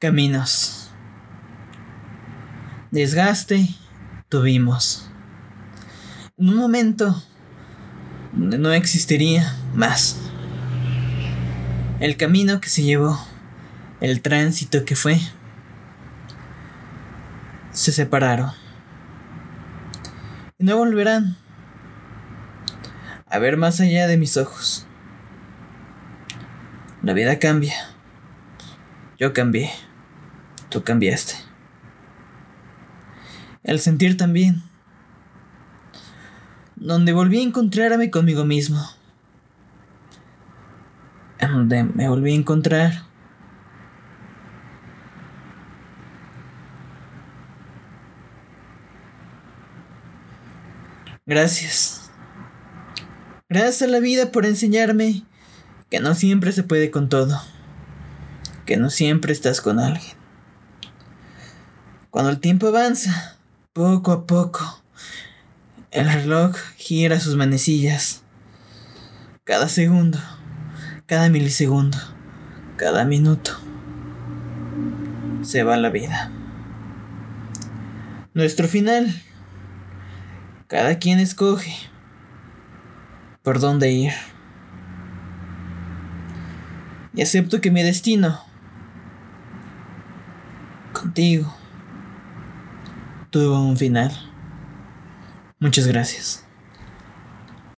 Caminos. Desgaste tuvimos. En un momento donde no existiría más. El camino que se llevó, el tránsito que fue, se separaron. Y no volverán a ver más allá de mis ojos. La vida cambia. Yo cambié. Tú cambiaste. El sentir también. Donde volví a encontrarme conmigo mismo. En donde me volví a encontrar. Gracias. Gracias a la vida por enseñarme que no siempre se puede con todo. Que no siempre estás con alguien. Cuando el tiempo avanza, poco a poco, el reloj gira sus manecillas. Cada segundo, cada milisegundo, cada minuto, se va la vida. Nuestro final, cada quien escoge por dónde ir. Y acepto que mi destino, contigo, tuvo un final. Muchas gracias.